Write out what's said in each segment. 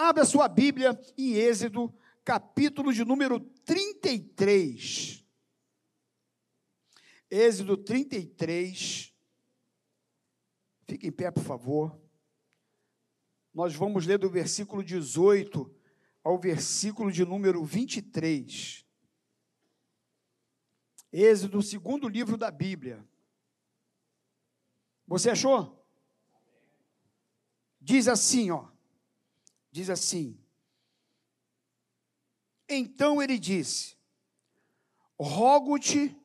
Abra sua Bíblia em Êxodo, capítulo de número 33. Êxodo 33. Fique em pé, por favor. Nós vamos ler do versículo 18 ao versículo de número 23. Êxodo, segundo livro da Bíblia. Você achou? Diz assim, ó. Diz assim: Então ele disse: Rogo-te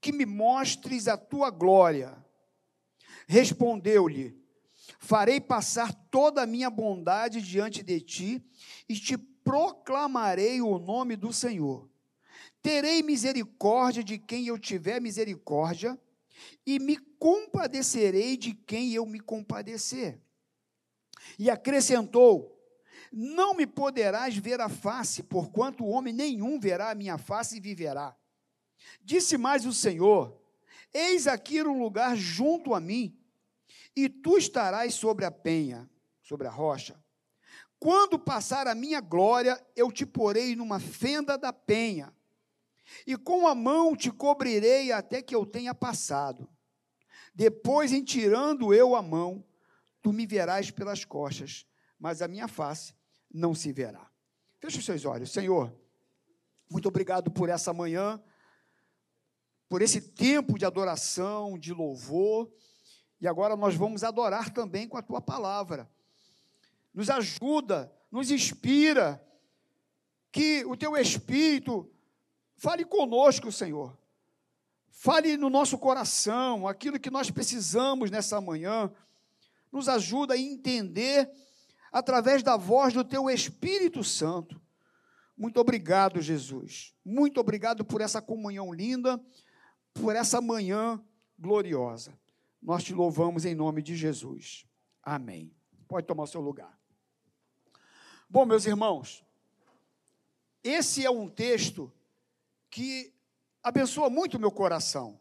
que me mostres a tua glória. Respondeu-lhe: Farei passar toda a minha bondade diante de ti e te proclamarei o nome do Senhor. Terei misericórdia de quem eu tiver misericórdia e me compadecerei de quem eu me compadecer. E acrescentou: Não me poderás ver a face, porquanto homem nenhum verá a minha face e viverá. Disse mais o Senhor: Eis aqui um lugar junto a mim, e tu estarás sobre a penha, sobre a rocha. Quando passar a minha glória, eu te porei numa fenda da penha, e com a mão te cobrirei até que eu tenha passado. Depois, em tirando eu a mão, tu me verás pelas costas, mas a minha face não se verá. Feche os seus olhos, Senhor. Muito obrigado por essa manhã por esse tempo de adoração, de louvor. E agora nós vamos adorar também com a tua palavra. Nos ajuda, nos inspira, que o teu espírito fale conosco, Senhor. Fale no nosso coração aquilo que nós precisamos nessa manhã. Nos ajuda a entender através da voz do teu Espírito Santo. Muito obrigado, Jesus. Muito obrigado por essa comunhão linda por essa manhã gloriosa. Nós te louvamos em nome de Jesus. Amém. Pode tomar o seu lugar. Bom, meus irmãos, esse é um texto que abençoa muito o meu coração.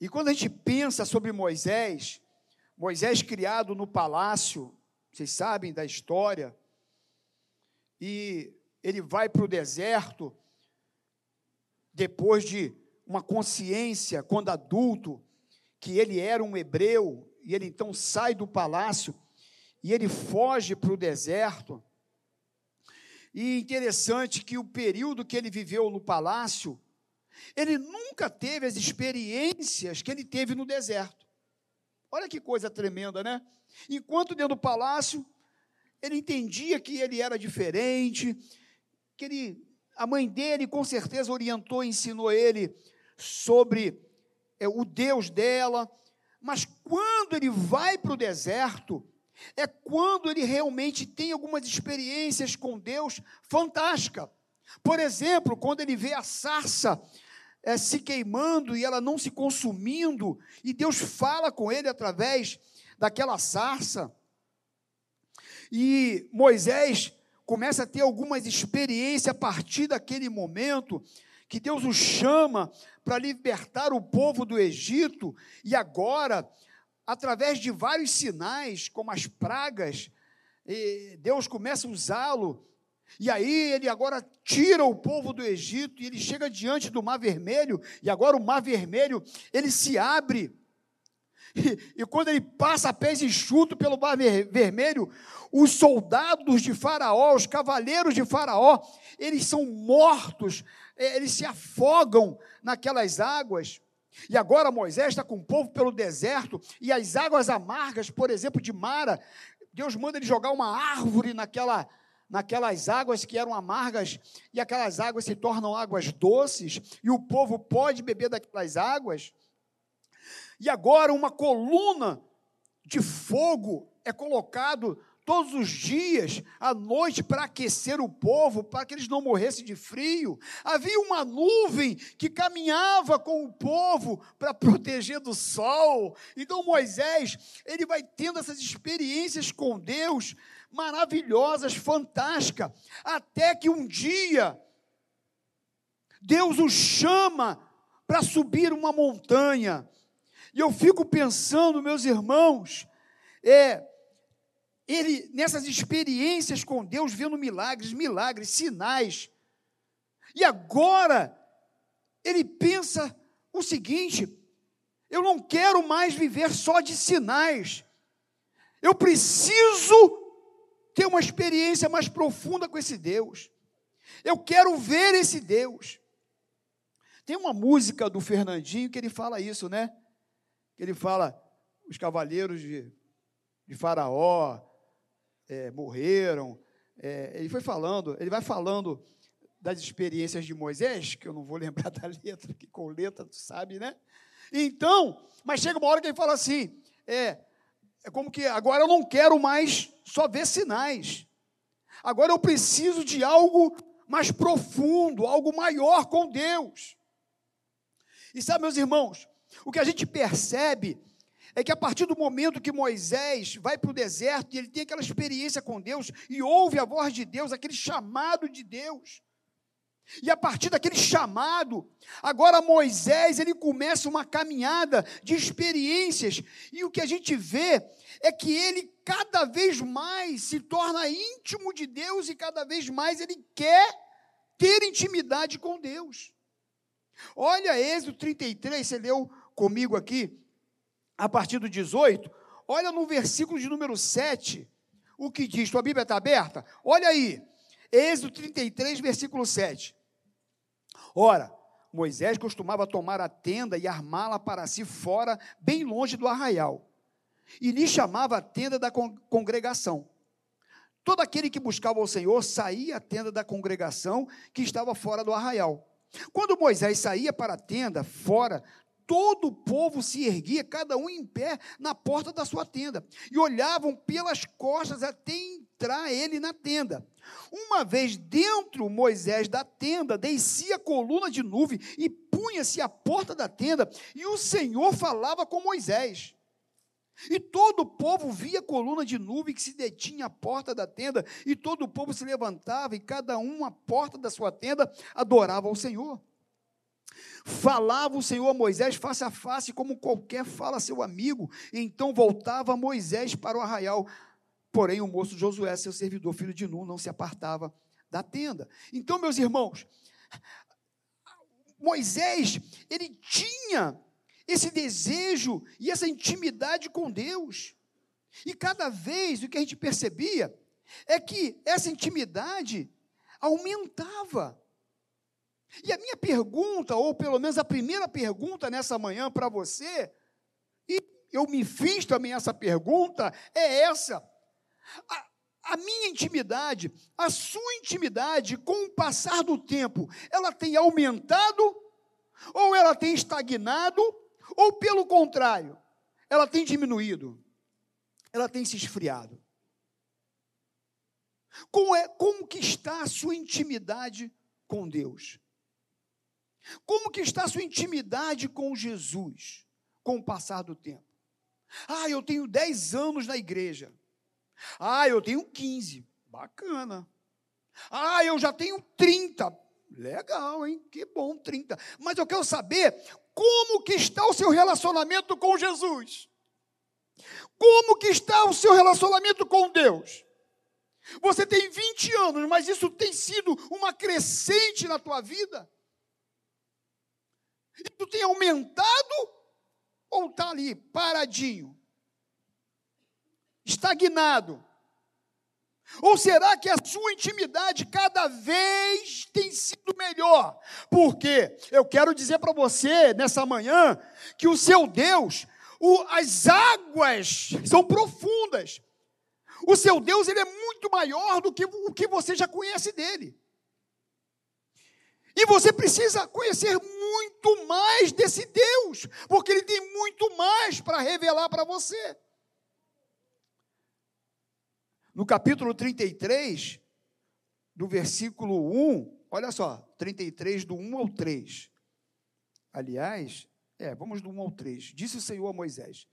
E quando a gente pensa sobre Moisés, Moisés criado no palácio, vocês sabem da história, e ele vai para o deserto, depois de uma consciência, quando adulto, que ele era um hebreu, e ele então sai do palácio e ele foge para o deserto. E interessante que o período que ele viveu no palácio, ele nunca teve as experiências que ele teve no deserto. Olha que coisa tremenda, né? Enquanto dentro do palácio, ele entendia que ele era diferente, que ele, a mãe dele com certeza orientou, ensinou ele sobre é, o Deus dela, mas quando ele vai para o deserto, é quando ele realmente tem algumas experiências com Deus fantástica. Por exemplo, quando ele vê a sarça é, se queimando e ela não se consumindo, e Deus fala com ele através daquela sarça. E Moisés começa a ter algumas experiências a partir daquele momento que Deus o chama para libertar o povo do Egito, e agora, através de vários sinais, como as pragas, Deus começa a usá-lo, e aí ele agora tira o povo do Egito, e ele chega diante do Mar Vermelho, e agora o Mar Vermelho, ele se abre, e, e quando ele passa a pés enxuto pelo Mar Vermelho, os soldados de Faraó, os cavaleiros de Faraó, eles são mortos é, eles se afogam naquelas águas. E agora Moisés está com o povo pelo deserto, e as águas amargas, por exemplo, de Mara, Deus manda ele jogar uma árvore naquela, naquelas águas que eram amargas, e aquelas águas se tornam águas doces, e o povo pode beber daquelas águas. E agora uma coluna de fogo é colocado todos os dias, à noite, para aquecer o povo, para que eles não morressem de frio. Havia uma nuvem que caminhava com o povo para proteger do sol. Então Moisés, ele vai tendo essas experiências com Deus maravilhosas, fantásticas, até que um dia Deus o chama para subir uma montanha. E eu fico pensando, meus irmãos, é ele, nessas experiências com Deus, vendo milagres, milagres, sinais. E agora, ele pensa o seguinte: eu não quero mais viver só de sinais. Eu preciso ter uma experiência mais profunda com esse Deus. Eu quero ver esse Deus. Tem uma música do Fernandinho que ele fala isso, né? Ele fala: os cavaleiros de, de Faraó é, morreram. É, ele foi falando, ele vai falando das experiências de Moisés, que eu não vou lembrar da letra, que com letra tu sabe, né? Então, mas chega uma hora que ele fala assim: é, é como que agora eu não quero mais só ver sinais. Agora eu preciso de algo mais profundo, algo maior com Deus. E sabe, meus irmãos, o que a gente percebe é que a partir do momento que Moisés vai para o deserto e ele tem aquela experiência com Deus e ouve a voz de Deus, aquele chamado de Deus, e a partir daquele chamado, agora Moisés, ele começa uma caminhada de experiências, e o que a gente vê é que ele cada vez mais se torna íntimo de Deus e cada vez mais ele quer ter intimidade com Deus. Olha Êxodo 33, você leu comigo aqui, a partir do 18. Olha no versículo de número 7, o que diz. Tua Bíblia está aberta? Olha aí. Êxodo 33, versículo 7. Ora, Moisés costumava tomar a tenda e armá-la para si fora, bem longe do arraial. E lhe chamava a tenda da congregação. Todo aquele que buscava o Senhor saía à tenda da congregação que estava fora do arraial. Quando Moisés saía para a tenda, fora, todo o povo se erguia, cada um em pé, na porta da sua tenda, e olhavam pelas costas até entrar ele na tenda. Uma vez dentro Moisés da tenda, descia a coluna de nuvem e punha-se à porta da tenda, e o Senhor falava com Moisés. E todo o povo via a coluna de nuvem que se detinha à porta da tenda, e todo o povo se levantava, e cada um à porta da sua tenda adorava ao Senhor. Falava o Senhor a Moisés face a face, como qualquer fala a seu amigo. Então voltava Moisés para o arraial. Porém, o moço Josué, seu servidor, filho de Nun, não se apartava da tenda. Então, meus irmãos, Moisés, ele tinha esse desejo e essa intimidade com Deus. E cada vez o que a gente percebia é que essa intimidade aumentava. E a minha pergunta, ou pelo menos a primeira pergunta nessa manhã para você, e eu me fiz também essa pergunta, é essa. A, a minha intimidade, a sua intimidade, com o passar do tempo, ela tem aumentado, ou ela tem estagnado, ou pelo contrário, ela tem diminuído, ela tem se esfriado. Como, é, como que está a sua intimidade com Deus? Como que está a sua intimidade com Jesus com o passar do tempo? Ah, eu tenho 10 anos na igreja. Ah, eu tenho 15. Bacana. Ah, eu já tenho 30. Legal, hein? Que bom, 30. Mas eu quero saber como que está o seu relacionamento com Jesus? Como que está o seu relacionamento com Deus? Você tem 20 anos, mas isso tem sido uma crescente na tua vida? Isso tem aumentado ou está ali paradinho? Estagnado? Ou será que a sua intimidade cada vez tem sido melhor? Porque eu quero dizer para você nessa manhã que o seu Deus, o, as águas são profundas. O seu Deus ele é muito maior do que o que você já conhece dele. E você precisa conhecer muito mais desse Deus, porque Ele tem muito mais para revelar para você. No capítulo 33, do versículo 1, olha só, 33, do 1 ao 3. Aliás, é, vamos do 1 ao 3. Disse o Senhor a Moisés: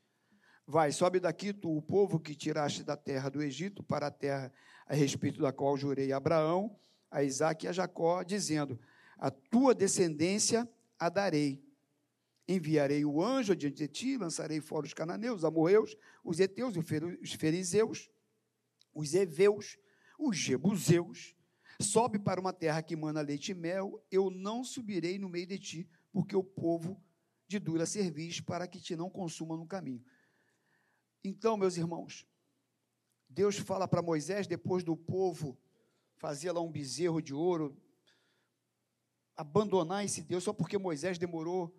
Vai, sobe daqui tu, o povo que tiraste da terra do Egito, para a terra a respeito da qual jurei a Abraão, a Isaac e a Jacó, dizendo: a tua descendência a darei. Enviarei o anjo adiante de ti, lançarei fora os cananeus, os amorreus, os heteus os fariseus, os heveus, os jebuseus, sobe para uma terra que mana leite e mel, eu não subirei no meio de ti, porque o povo de dura cerviz, para que te não consuma no caminho. Então, meus irmãos, Deus fala para Moisés, depois do povo fazer lá um bezerro de ouro, abandonar esse Deus, só porque Moisés demorou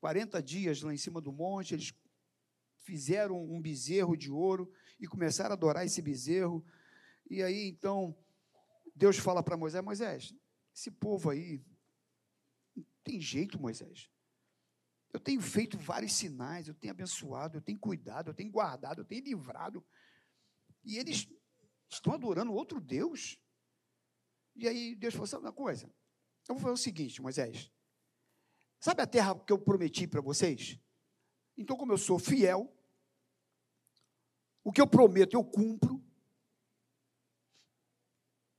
40 dias lá em cima do monte, eles fizeram um bezerro de ouro e começaram a adorar esse bezerro. E aí, então, Deus fala para Moisés: Moisés, esse povo aí, não tem jeito, Moisés. Eu tenho feito vários sinais, eu tenho abençoado, eu tenho cuidado, eu tenho guardado, eu tenho livrado. E eles estão adorando outro Deus. E aí Deus falou: sabe uma coisa? Eu vou fazer o seguinte, Moisés. Sabe a terra que eu prometi para vocês? Então, como eu sou fiel, o que eu prometo eu cumpro.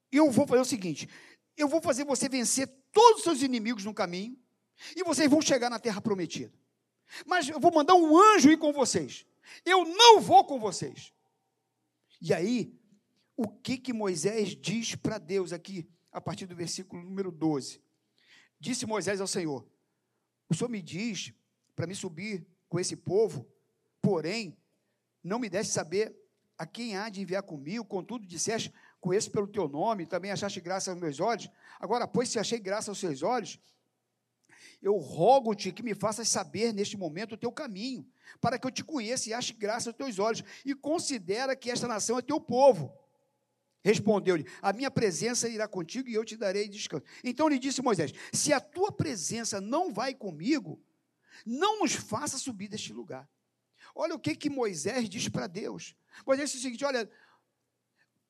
Eu vou fazer o seguinte: eu vou fazer você vencer todos os seus inimigos no caminho, e vocês vão chegar na terra prometida. Mas eu vou mandar um anjo ir com vocês. Eu não vou com vocês. E aí, o que que Moisés diz para Deus aqui, a partir do versículo número 12? Disse Moisés ao Senhor: O Senhor me diz para me subir com esse povo, porém, não me deste saber a quem há de enviar comigo, contudo disseste, conheço pelo teu nome, também achaste graça aos meus olhos. Agora, pois, se achei graça aos seus olhos, eu rogo-te que me faças saber neste momento o teu caminho, para que eu te conheça e ache graça aos teus olhos, e considera que esta nação é teu povo. Respondeu-lhe: A minha presença irá contigo e eu te darei descanso. Então lhe disse Moisés: Se a tua presença não vai comigo, não nos faça subir deste lugar. Olha o que, que Moisés diz para Deus. Moisés diz o seguinte: Olha,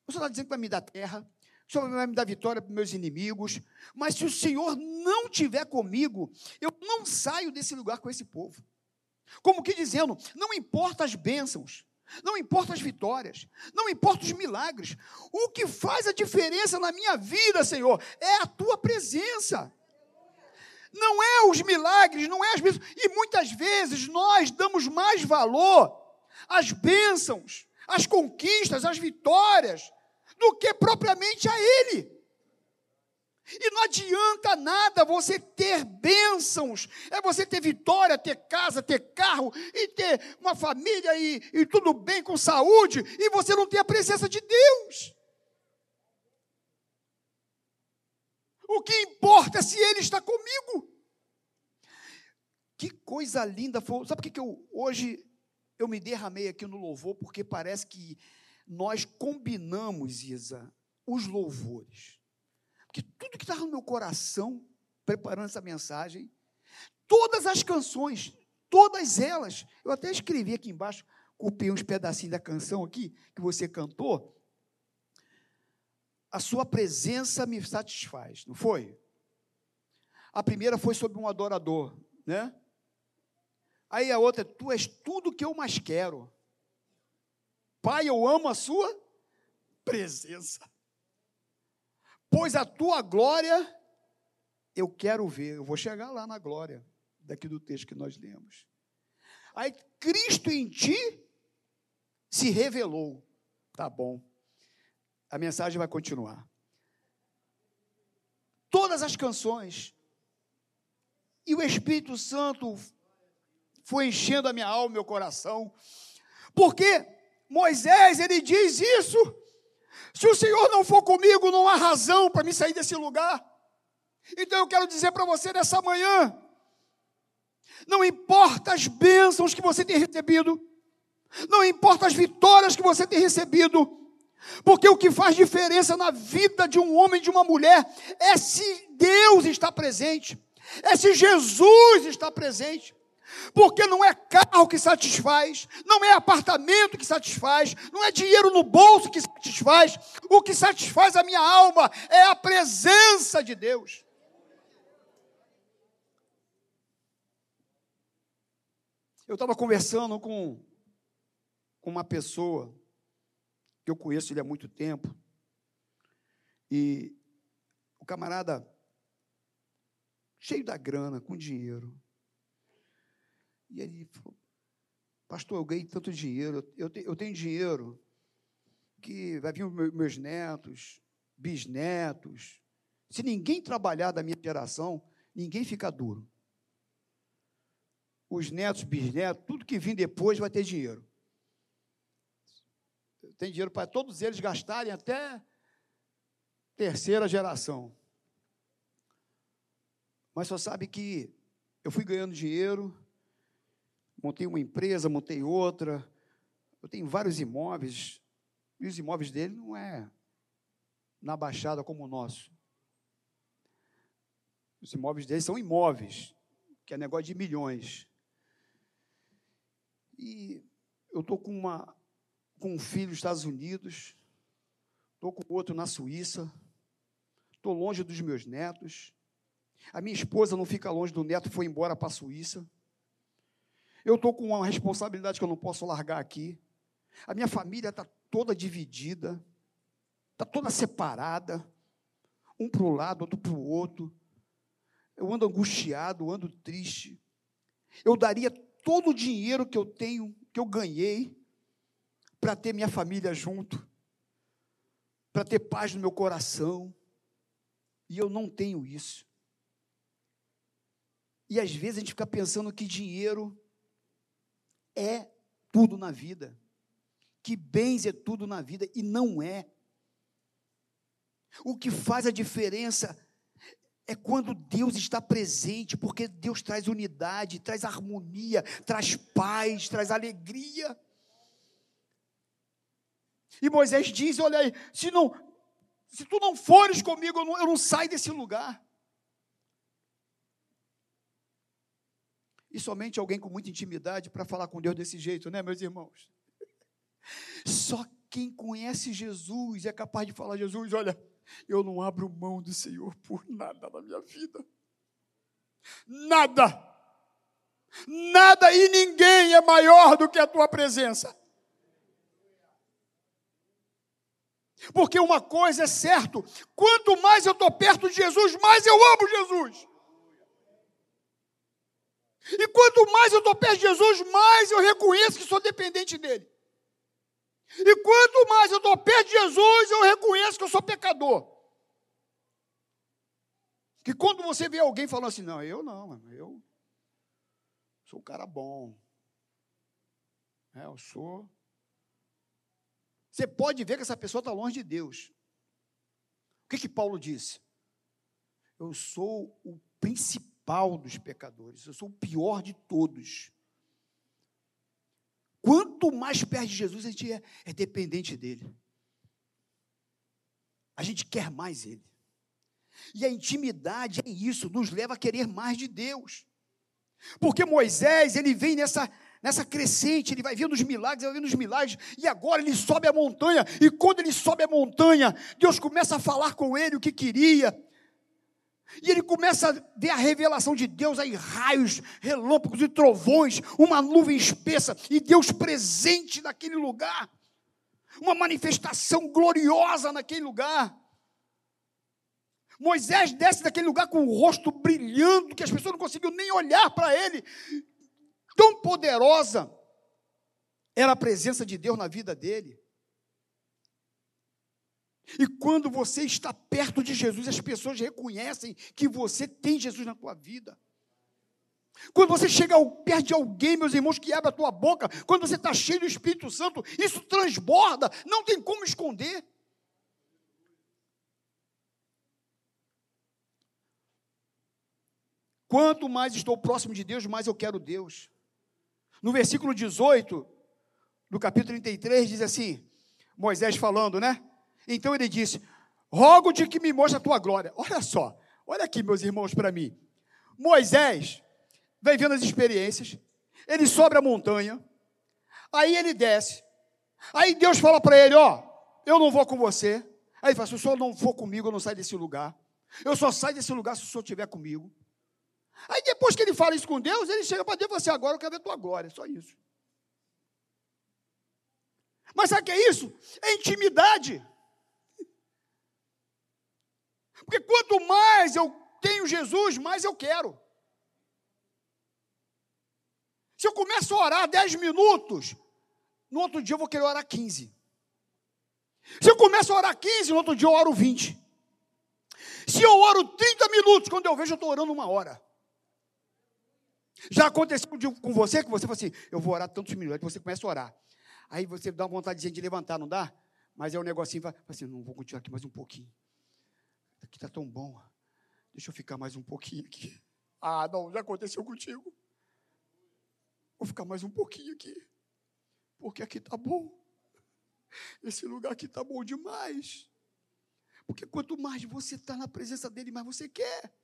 o Senhor está dizendo que vai me dar terra, o Senhor vai me dar vitória para meus inimigos, mas se o Senhor não tiver comigo, eu não saio desse lugar com esse povo. Como que dizendo, não importa as bênçãos, não importa as vitórias, não importa os milagres. O que faz a diferença na minha vida, Senhor, é a tua presença. Não é os milagres, não é as bênçãos. E muitas vezes nós damos mais valor às bênçãos, às conquistas, às vitórias, do que propriamente a Ele. E não adianta nada você ter bênçãos, é você ter vitória, ter casa, ter carro, e ter uma família e, e tudo bem com saúde, e você não ter a presença de Deus. O que importa é se Ele está comigo. Que coisa linda foi. Sabe por que eu, hoje eu me derramei aqui no louvor? Porque parece que nós combinamos, Isa, os louvores. Porque tudo que estava no meu coração, preparando essa mensagem, todas as canções, todas elas, eu até escrevi aqui embaixo, copiei uns pedacinhos da canção aqui, que você cantou. A sua presença me satisfaz, não foi? A primeira foi sobre um adorador, né? Aí a outra, tu és tudo que eu mais quero. Pai, eu amo a sua presença pois a tua glória eu quero ver. Eu vou chegar lá na glória, daqui do texto que nós lemos. Aí Cristo em ti se revelou. Tá bom. A mensagem vai continuar. Todas as canções. E o Espírito Santo foi enchendo a minha alma, meu coração. Porque Moisés, ele diz isso se o Senhor não for comigo, não há razão para me sair desse lugar. Então eu quero dizer para você nessa manhã: não importa as bênçãos que você tem recebido, não importa as vitórias que você tem recebido, porque o que faz diferença na vida de um homem e de uma mulher é se Deus está presente, é se Jesus está presente. Porque não é carro que satisfaz, não é apartamento que satisfaz, não é dinheiro no bolso que satisfaz. O que satisfaz a minha alma é a presença de Deus. Eu estava conversando com, com uma pessoa que eu conheço ele há muito tempo, e o camarada, cheio da grana, com dinheiro, e ele falou, pastor, eu ganhei tanto dinheiro, eu, te, eu tenho dinheiro que vai vir meus netos, bisnetos. Se ninguém trabalhar da minha geração, ninguém fica duro. Os netos, bisnetos, tudo que vir depois vai ter dinheiro. Tem dinheiro para todos eles gastarem até terceira geração. Mas só sabe que eu fui ganhando dinheiro, montei uma empresa, montei outra, eu tenho vários imóveis, e os imóveis dele não é na Baixada como o nosso. Os imóveis dele são imóveis, que é negócio de milhões. E eu estou com, uma, com um filho nos Estados Unidos, estou com outro na Suíça, estou longe dos meus netos. A minha esposa não fica longe do neto, foi embora para a Suíça. Eu estou com uma responsabilidade que eu não posso largar aqui. A minha família está toda dividida, está toda separada, um para o lado, outro para o outro. Eu ando angustiado, ando triste. Eu daria todo o dinheiro que eu tenho, que eu ganhei, para ter minha família junto, para ter paz no meu coração. E eu não tenho isso. E às vezes a gente fica pensando que dinheiro é tudo na vida, que bens é tudo na vida, e não é. O que faz a diferença é quando Deus está presente, porque Deus traz unidade, traz harmonia, traz paz, traz alegria. E Moisés diz: Olha aí, se, não, se tu não fores comigo, eu não, eu não saio desse lugar. E somente alguém com muita intimidade para falar com Deus desse jeito, né, meus irmãos? Só quem conhece Jesus é capaz de falar: Jesus, olha, eu não abro mão do Senhor por nada na minha vida. Nada. Nada e ninguém é maior do que a tua presença. Porque uma coisa é certo: quanto mais eu estou perto de Jesus, mais eu amo Jesus. E quanto mais eu estou perto de Jesus, mais eu reconheço que sou dependente dele. E quanto mais eu estou perto de Jesus, eu reconheço que eu sou pecador. Que quando você vê alguém falando assim, não, eu não, eu sou um cara bom. É, eu sou. Você pode ver que essa pessoa está longe de Deus. O que que Paulo disse? Eu sou o principal dos pecadores, eu sou o pior de todos. Quanto mais perto de Jesus, a gente é, é dependente dele. A gente quer mais ele. E a intimidade é isso, nos leva a querer mais de Deus. Porque Moisés, ele vem nessa, nessa crescente, ele vai vendo os milagres, vai vendo os milagres, e agora ele sobe a montanha, e quando ele sobe a montanha, Deus começa a falar com ele o que queria. E ele começa a ver a revelação de Deus aí, raios, relâmpagos e trovões, uma nuvem espessa, e Deus presente naquele lugar, uma manifestação gloriosa naquele lugar. Moisés desce daquele lugar com o rosto brilhando, que as pessoas não conseguiam nem olhar para ele. Tão poderosa era a presença de Deus na vida dele. E quando você está perto de Jesus, as pessoas reconhecem que você tem Jesus na tua vida. Quando você chega ao, perto de alguém, meus irmãos, que abre a tua boca, quando você está cheio do Espírito Santo, isso transborda, não tem como esconder. Quanto mais estou próximo de Deus, mais eu quero Deus. No versículo 18, do capítulo 33, diz assim: Moisés falando, né? Então ele disse: Rogo-te que me mostre a tua glória. Olha só, olha aqui, meus irmãos, para mim. Moisés vem vendo as experiências, ele sobe a montanha, aí ele desce, aí Deus fala para ele: Ó, eu não vou com você. Aí ele fala: Se o senhor não for comigo, eu não saio desse lugar. Eu só saio desse lugar se o senhor estiver comigo. Aí depois que ele fala isso com Deus, ele chega para Deus e fala assim, agora eu quero ver a tua glória, só isso. Mas sabe o que é isso? É intimidade. Porque quanto mais eu tenho Jesus, mais eu quero. Se eu começo a orar 10 minutos, no outro dia eu vou querer orar 15. Se eu começo a orar 15, no outro dia eu oro 20. Se eu oro 30 minutos, quando eu vejo, eu estou orando uma hora. Já aconteceu com você que você fala assim: eu vou orar tantos minutos, aí você começa a orar. Aí você dá uma vontade de levantar, não dá? Mas é um negocinho, vai assim, não vou continuar aqui mais um pouquinho. Aqui está tão bom. Deixa eu ficar mais um pouquinho aqui. Ah, não, já aconteceu contigo. Vou ficar mais um pouquinho aqui. Porque aqui está bom. Esse lugar aqui está bom demais. Porque quanto mais você está na presença dele, mais você quer.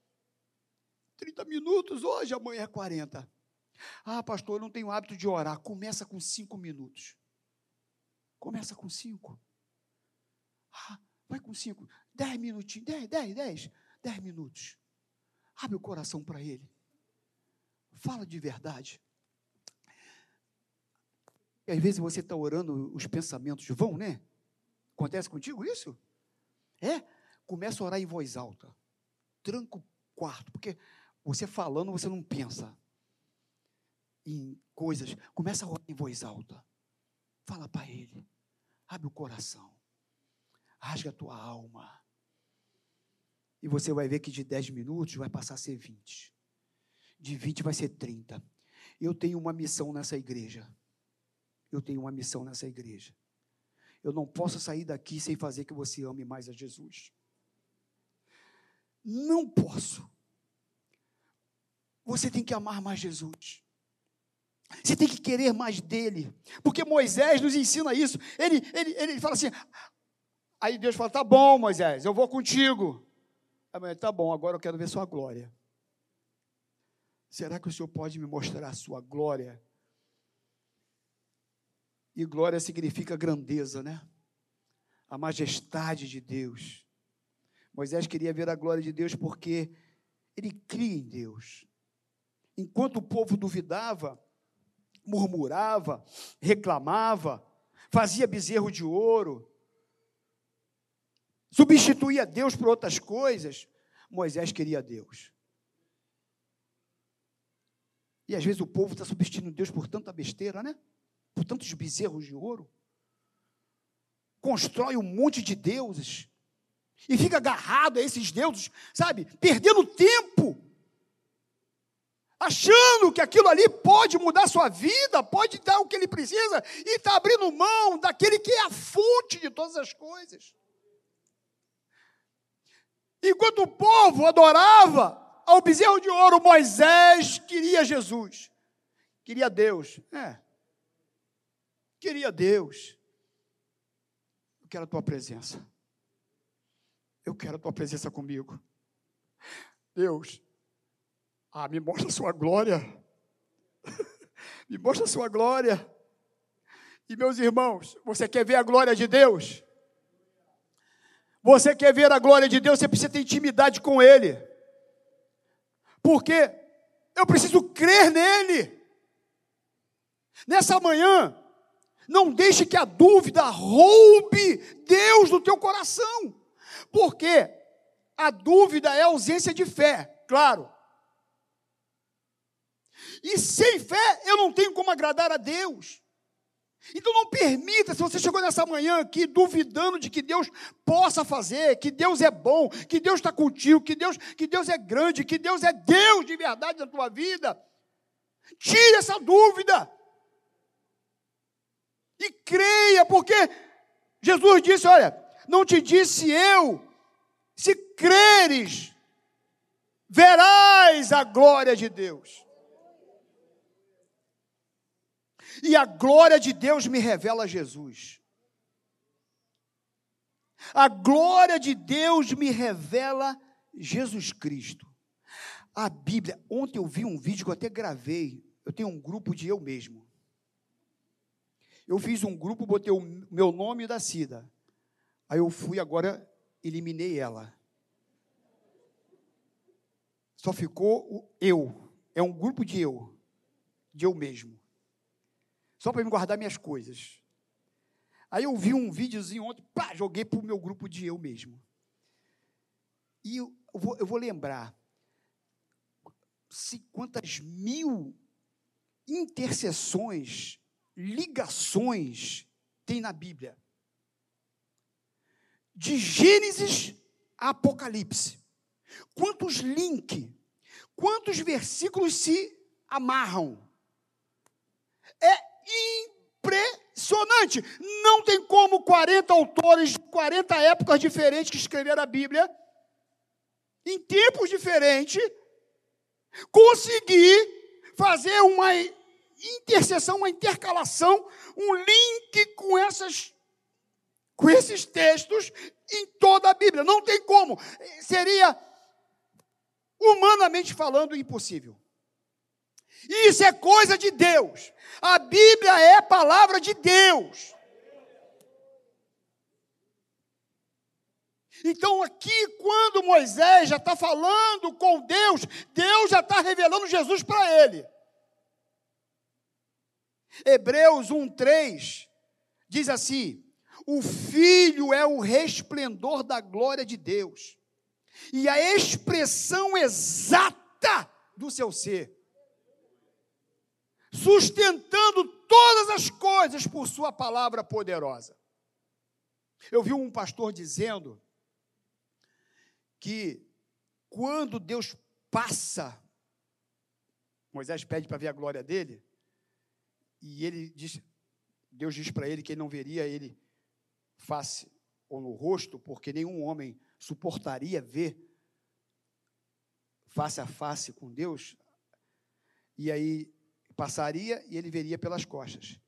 30 minutos hoje, amanhã é 40. Ah, pastor, eu não tenho hábito de orar. Começa com 5 minutos. Começa com 5. Ah, vai com 5. 10 minutinhos. 10, 10, 10. 10 minutos. Abre o coração para ele. Fala de verdade. E às vezes você está orando, os pensamentos vão, né? Acontece contigo isso? É? Começa a orar em voz alta. Tranca o quarto, porque você falando, você não pensa em coisas. Começa a orar em voz alta. Fala para ele. Abre o coração. Rasga a tua alma. E você vai ver que de 10 minutos vai passar a ser 20. De 20 vai ser 30. Eu tenho uma missão nessa igreja. Eu tenho uma missão nessa igreja. Eu não posso sair daqui sem fazer que você ame mais a Jesus. Não posso. Você tem que amar mais Jesus. Você tem que querer mais dele. Porque Moisés nos ensina isso. Ele, ele, ele fala assim. Aí Deus fala: tá bom, Moisés, eu vou contigo. Tá bom, agora eu quero ver sua glória. Será que o Senhor pode me mostrar a sua glória? E glória significa grandeza, né? A majestade de Deus. Moisés queria ver a glória de Deus porque ele cria em Deus enquanto o povo duvidava, murmurava, reclamava, fazia bezerro de ouro, substituía Deus por outras coisas, Moisés queria Deus. E às vezes o povo está substituindo Deus por tanta besteira, né? Por tantos bezerros de ouro. Constrói um monte de deuses. E fica agarrado a esses deuses, sabe? Perdendo tempo achando que aquilo ali pode mudar sua vida, pode dar o que ele precisa, e está abrindo mão daquele que é a fonte de todas as coisas. Enquanto o povo adorava ao bezerro de ouro, Moisés queria Jesus, queria Deus, é, queria Deus. Eu quero a tua presença, eu quero a tua presença comigo. Deus, ah, me mostra a sua glória. me mostra a sua glória. E meus irmãos, você quer ver a glória de Deus? Você quer ver a glória de Deus, você precisa ter intimidade com Ele. Porque eu preciso crer nele. Nessa manhã, não deixe que a dúvida roube Deus do teu coração. Porque a dúvida é ausência de fé, claro. E sem fé eu não tenho como agradar a Deus. Então não permita, se você chegou nessa manhã aqui duvidando de que Deus possa fazer, que Deus é bom, que Deus está contigo, que Deus, que Deus é grande, que Deus é Deus de verdade na tua vida, tire essa dúvida. E creia, porque Jesus disse: Olha, não te disse eu, se creres, verás a glória de Deus. E a glória de Deus me revela Jesus. A glória de Deus me revela Jesus Cristo. A Bíblia, ontem eu vi um vídeo que eu até gravei. Eu tenho um grupo de eu mesmo. Eu fiz um grupo, botei o meu nome da Cida. Aí eu fui agora, eliminei ela. Só ficou o eu. É um grupo de eu, de eu mesmo só para me guardar minhas coisas. Aí eu vi um videozinho ontem, pá, joguei para o meu grupo de eu mesmo. E eu vou, eu vou lembrar se quantas mil intercessões, ligações tem na Bíblia. de Gênesis a Apocalipse. Quantos links, quantos versículos se amarram. É impressionante. Não tem como 40 autores de 40 épocas diferentes que escreveram a Bíblia, em tempos diferentes, conseguir fazer uma interseção, uma intercalação, um link com essas com esses textos em toda a Bíblia. Não tem como. Seria humanamente falando impossível. Isso é coisa de Deus. A Bíblia é palavra de Deus. Então, aqui, quando Moisés já está falando com Deus, Deus já está revelando Jesus para ele. Hebreus 1,3 diz assim: O Filho é o resplendor da glória de Deus, e a expressão exata do seu ser, sustentando todas as coisas por Sua palavra poderosa. Eu vi um pastor dizendo que quando Deus passa, Moisés pede para ver a glória dele, e ele diz, Deus diz para ele que ele não veria ele face ou no rosto, porque nenhum homem suportaria ver face a face com Deus. E aí passaria e ele veria pelas costas.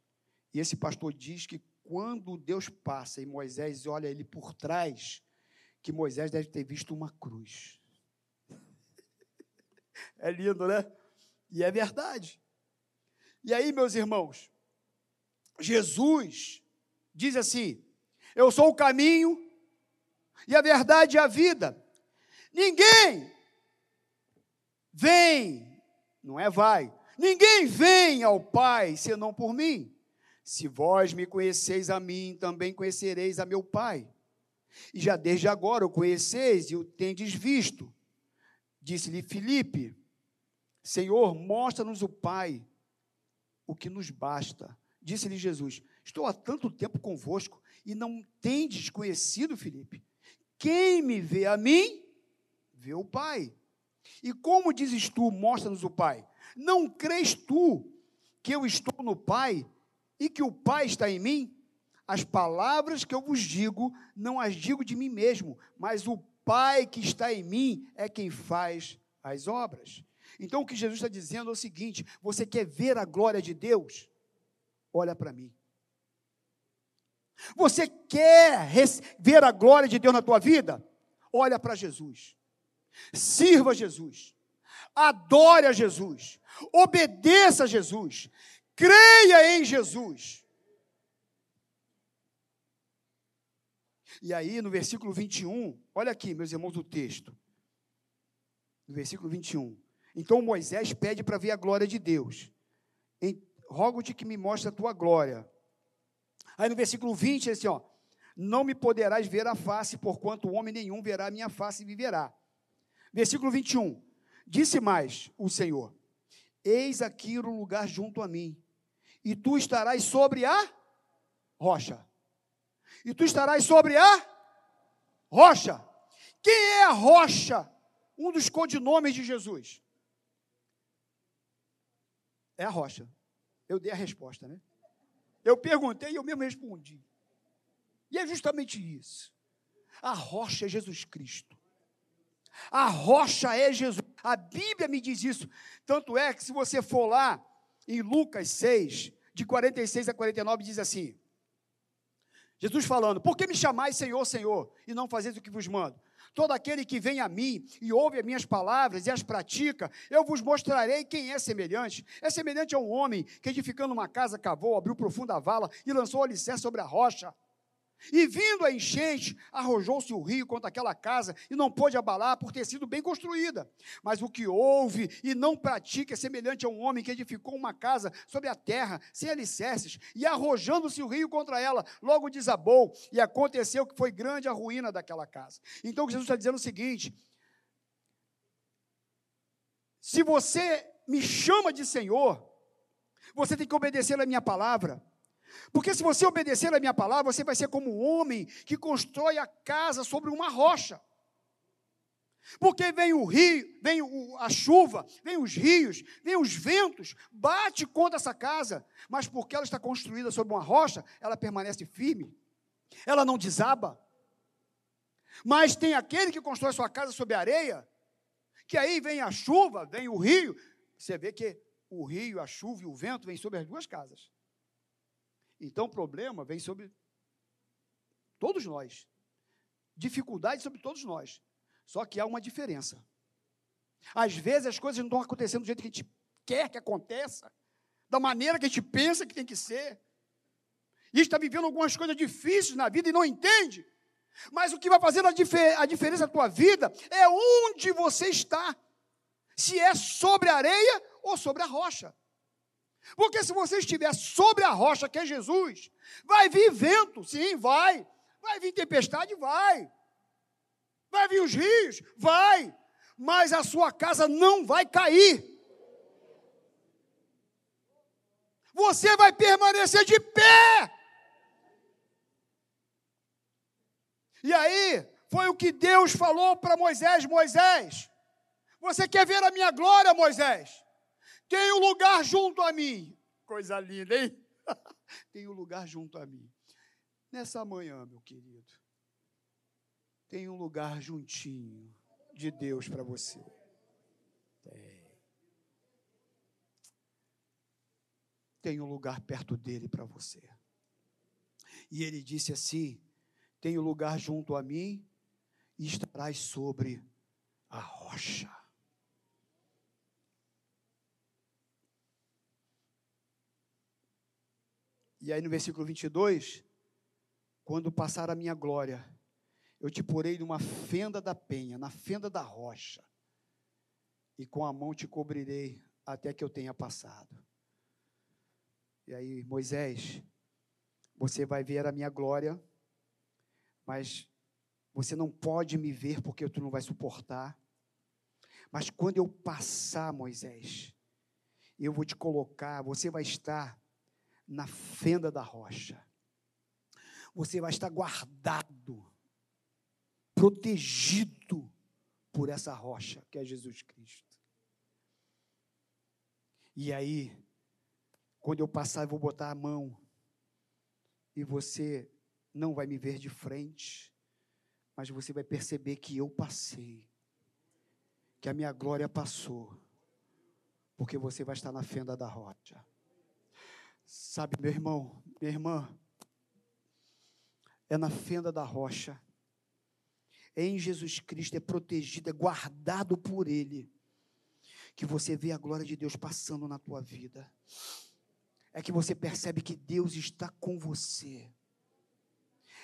E esse pastor diz que quando Deus passa e Moisés olha ele por trás, que Moisés deve ter visto uma cruz. É lindo, né? E é verdade. E aí, meus irmãos, Jesus diz assim: Eu sou o caminho e a verdade e a vida. Ninguém vem, não é vai, ninguém vem ao Pai senão por mim. Se vós me conheceis a mim, também conhecereis a meu Pai. E já desde agora o conheceis e o tendes visto. Disse-lhe Filipe: Senhor, mostra-nos o Pai, o que nos basta. Disse-lhe Jesus: Estou há tanto tempo convosco e não tendes conhecido, Filipe. Quem me vê a mim, vê o Pai. E como dizes tu, mostra-nos o Pai? Não crês tu que eu estou no Pai e que o Pai está em mim? As palavras que eu vos digo, não as digo de mim mesmo, mas o Pai que está em mim é quem faz as obras. Então o que Jesus está dizendo é o seguinte: você quer ver a glória de Deus? Olha para mim. Você quer ver a glória de Deus na tua vida? Olha para Jesus. Sirva Jesus. Adore a Jesus. Obedeça a Jesus. Creia em Jesus. E aí, no versículo 21, olha aqui, meus irmãos, o texto. No versículo 21. Então Moisés pede para ver a glória de Deus. Rogo-te que me mostre a tua glória. Aí no versículo 20, é assim, ó. Não me poderás ver a face, porquanto homem nenhum verá a minha face e viverá. Versículo 21. Disse mais o Senhor: Eis aqui o lugar junto a mim, e tu estarás sobre a rocha e tu estarás sobre a rocha. Quem é a rocha? Um dos codinomes de Jesus. É a rocha. Eu dei a resposta, né? Eu perguntei e eu mesmo respondi. E é justamente isso. A rocha é Jesus Cristo. A rocha é Jesus. A Bíblia me diz isso. Tanto é que se você for lá em Lucas 6, de 46 a 49, diz assim: Jesus falando: Por que me chamais Senhor, Senhor, e não fazeis o que vos mando? Todo aquele que vem a mim e ouve as minhas palavras e as pratica, eu vos mostrarei quem é semelhante. É semelhante a um homem que, edificando uma casa, cavou, abriu profunda vala e lançou o alicerce sobre a rocha. E vindo a enchente, arrojou-se o rio contra aquela casa e não pôde abalar por ter sido bem construída. Mas o que ouve e não pratica é semelhante a um homem que edificou uma casa sobre a terra, sem alicerces, e arrojando-se o rio contra ela, logo desabou, e aconteceu que foi grande a ruína daquela casa. Então Jesus está dizendo o seguinte: se você me chama de Senhor, você tem que obedecer a minha palavra. Porque se você obedecer a minha palavra, você vai ser como um homem que constrói a casa sobre uma rocha. Porque vem o rio, vem a chuva, vem os rios, vem os ventos, bate contra essa casa, mas porque ela está construída sobre uma rocha, ela permanece firme, ela não desaba. Mas tem aquele que constrói sua casa sobre areia, que aí vem a chuva, vem o rio, você vê que o rio, a chuva e o vento vêm sobre as duas casas. Então o problema vem sobre todos nós. Dificuldade sobre todos nós. Só que há uma diferença. Às vezes as coisas não estão acontecendo do jeito que a gente quer que aconteça, da maneira que a gente pensa que tem que ser. E está vivendo algumas coisas difíceis na vida e não entende. Mas o que vai fazer a, difer a diferença na tua vida é onde você está. Se é sobre a areia ou sobre a rocha. Porque se você estiver sobre a rocha, que é Jesus, vai vir vento, sim, vai. Vai vir tempestade, vai. Vai vir os rios? Vai. Mas a sua casa não vai cair. Você vai permanecer de pé. E aí, foi o que Deus falou para Moisés: Moisés, você quer ver a minha glória, Moisés? Tem um lugar junto a mim. Coisa linda, hein? Tem um lugar junto a mim. Nessa manhã, meu querido, tem um lugar juntinho de Deus para você. Tem. Tem um lugar perto dele para você. E ele disse assim: Tem um lugar junto a mim e estarás sobre a rocha. E aí no versículo 22, quando passar a minha glória, eu te porei numa fenda da penha, na fenda da rocha, e com a mão te cobrirei até que eu tenha passado. E aí, Moisés, você vai ver a minha glória, mas você não pode me ver porque tu não vai suportar. Mas quando eu passar, Moisés, eu vou te colocar, você vai estar na fenda da rocha. Você vai estar guardado protegido por essa rocha que é Jesus Cristo. E aí, quando eu passar, eu vou botar a mão e você não vai me ver de frente, mas você vai perceber que eu passei, que a minha glória passou, porque você vai estar na fenda da rocha. Sabe, meu irmão, minha irmã, é na fenda da rocha em Jesus Cristo, é protegido, é guardado por Ele, que você vê a glória de Deus passando na tua vida. É que você percebe que Deus está com você.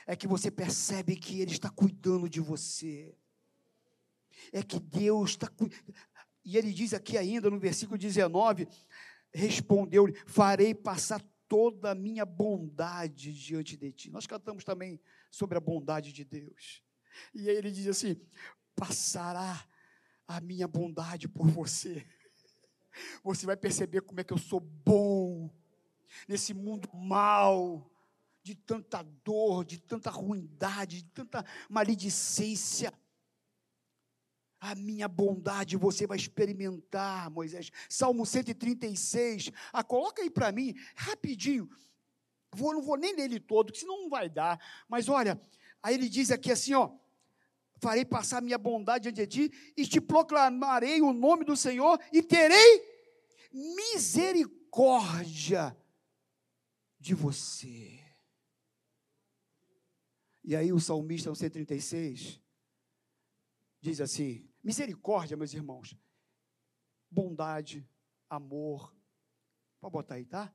É que você percebe que Ele está cuidando de você. É que Deus está cuidando. E ele diz aqui ainda no versículo 19: respondeu-lhe: Farei passar toda a minha bondade diante de ti. Nós cantamos também sobre a bondade de Deus. E aí ele diz assim: passará a minha bondade por você. Você vai perceber como é que eu sou bom nesse mundo mal, de tanta dor, de tanta ruindade, de tanta maledicência. A minha bondade você vai experimentar, Moisés. Salmo 136. Ah, coloca aí para mim, rapidinho. Vou, não vou nem ler ele todo, que senão não vai dar. Mas olha, aí ele diz aqui assim, ó farei passar minha bondade diante de ti, e te proclamarei o nome do Senhor, e terei misericórdia de você. E aí o salmista, no 136, diz assim: misericórdia, meus irmãos, bondade, amor. Pode botar aí, tá?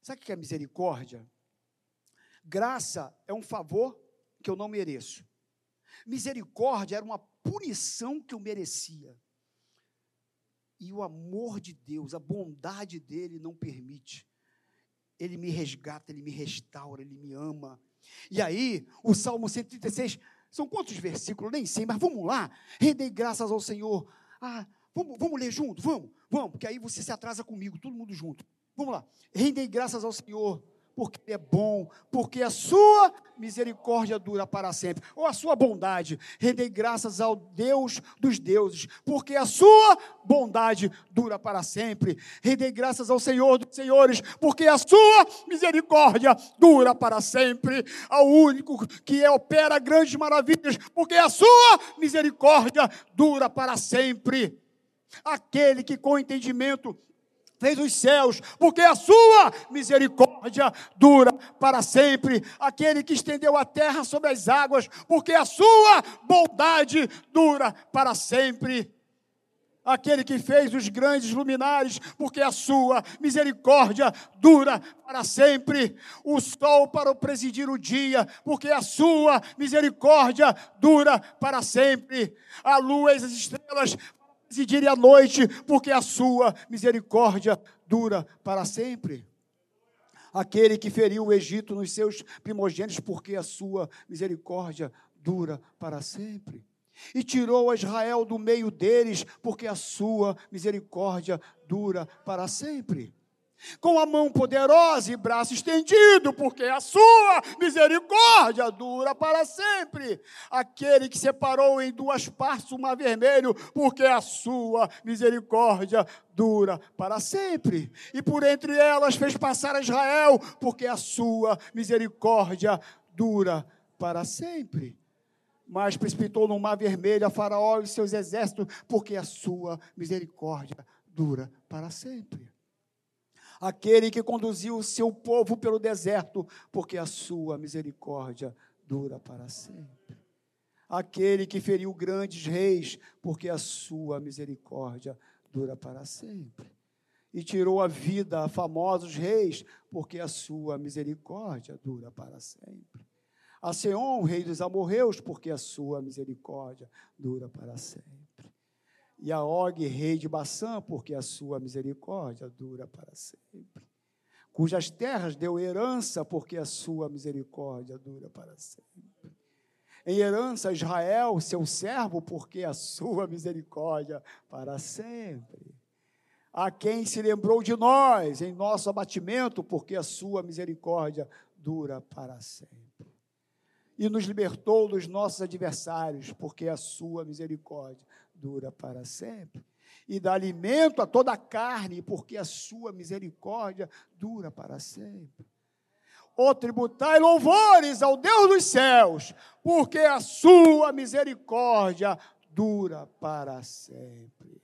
Sabe o que é misericórdia? Graça é um favor que eu não mereço. Misericórdia era uma punição que eu merecia. E o amor de Deus, a bondade dele não permite. Ele me resgata, ele me restaura, ele me ama. E aí, o Salmo 136, são quantos versículos? Nem sei, mas vamos lá. Rendei graças ao Senhor. Ah, vamos, vamos ler junto? Vamos, vamos, porque aí você se atrasa comigo, todo mundo junto. Vamos lá. Rendei graças ao Senhor porque Ele é bom, porque a sua misericórdia dura para sempre, ou a sua bondade. Rendei graças ao Deus dos deuses, porque a sua bondade dura para sempre. Rendei graças ao Senhor dos senhores, porque a sua misericórdia dura para sempre. Ao único que opera grandes maravilhas, porque a sua misericórdia dura para sempre. Aquele que com entendimento fez os céus, porque a sua misericórdia dura para sempre. Aquele que estendeu a terra sobre as águas, porque a sua bondade dura para sempre. Aquele que fez os grandes luminares, porque a sua misericórdia dura para sempre. O sol para presidir o dia, porque a sua misericórdia dura para sempre. A lua e as estrelas presidir a noite, porque a sua misericórdia dura para sempre. Aquele que feriu o Egito nos seus primogênitos, porque a sua misericórdia dura para sempre. E tirou Israel do meio deles, porque a sua misericórdia dura para sempre com a mão poderosa e braço estendido, porque a sua misericórdia dura para sempre. Aquele que separou em duas partes o mar vermelho, porque a sua misericórdia dura para sempre. E por entre elas fez passar a Israel, porque a sua misericórdia dura para sempre. Mas precipitou no mar vermelho a Faraó e seus exércitos, porque a sua misericórdia dura para sempre aquele que conduziu o seu povo pelo deserto, porque a sua misericórdia dura para sempre. Aquele que feriu grandes reis, porque a sua misericórdia dura para sempre. E tirou a vida a famosos reis, porque a sua misericórdia dura para sempre. A Seom, rei dos amorreus, porque a sua misericórdia dura para sempre e a Og, rei de Baçã, porque a sua misericórdia dura para sempre. Cujas terras deu herança, porque a sua misericórdia dura para sempre. Em herança, Israel, seu servo, porque a sua misericórdia para sempre. A quem se lembrou de nós em nosso abatimento, porque a sua misericórdia dura para sempre. E nos libertou dos nossos adversários, porque a sua misericórdia dura para sempre. E dá alimento a toda a carne, porque a sua misericórdia dura para sempre. O tributai louvores ao Deus dos céus, porque a sua misericórdia dura para sempre.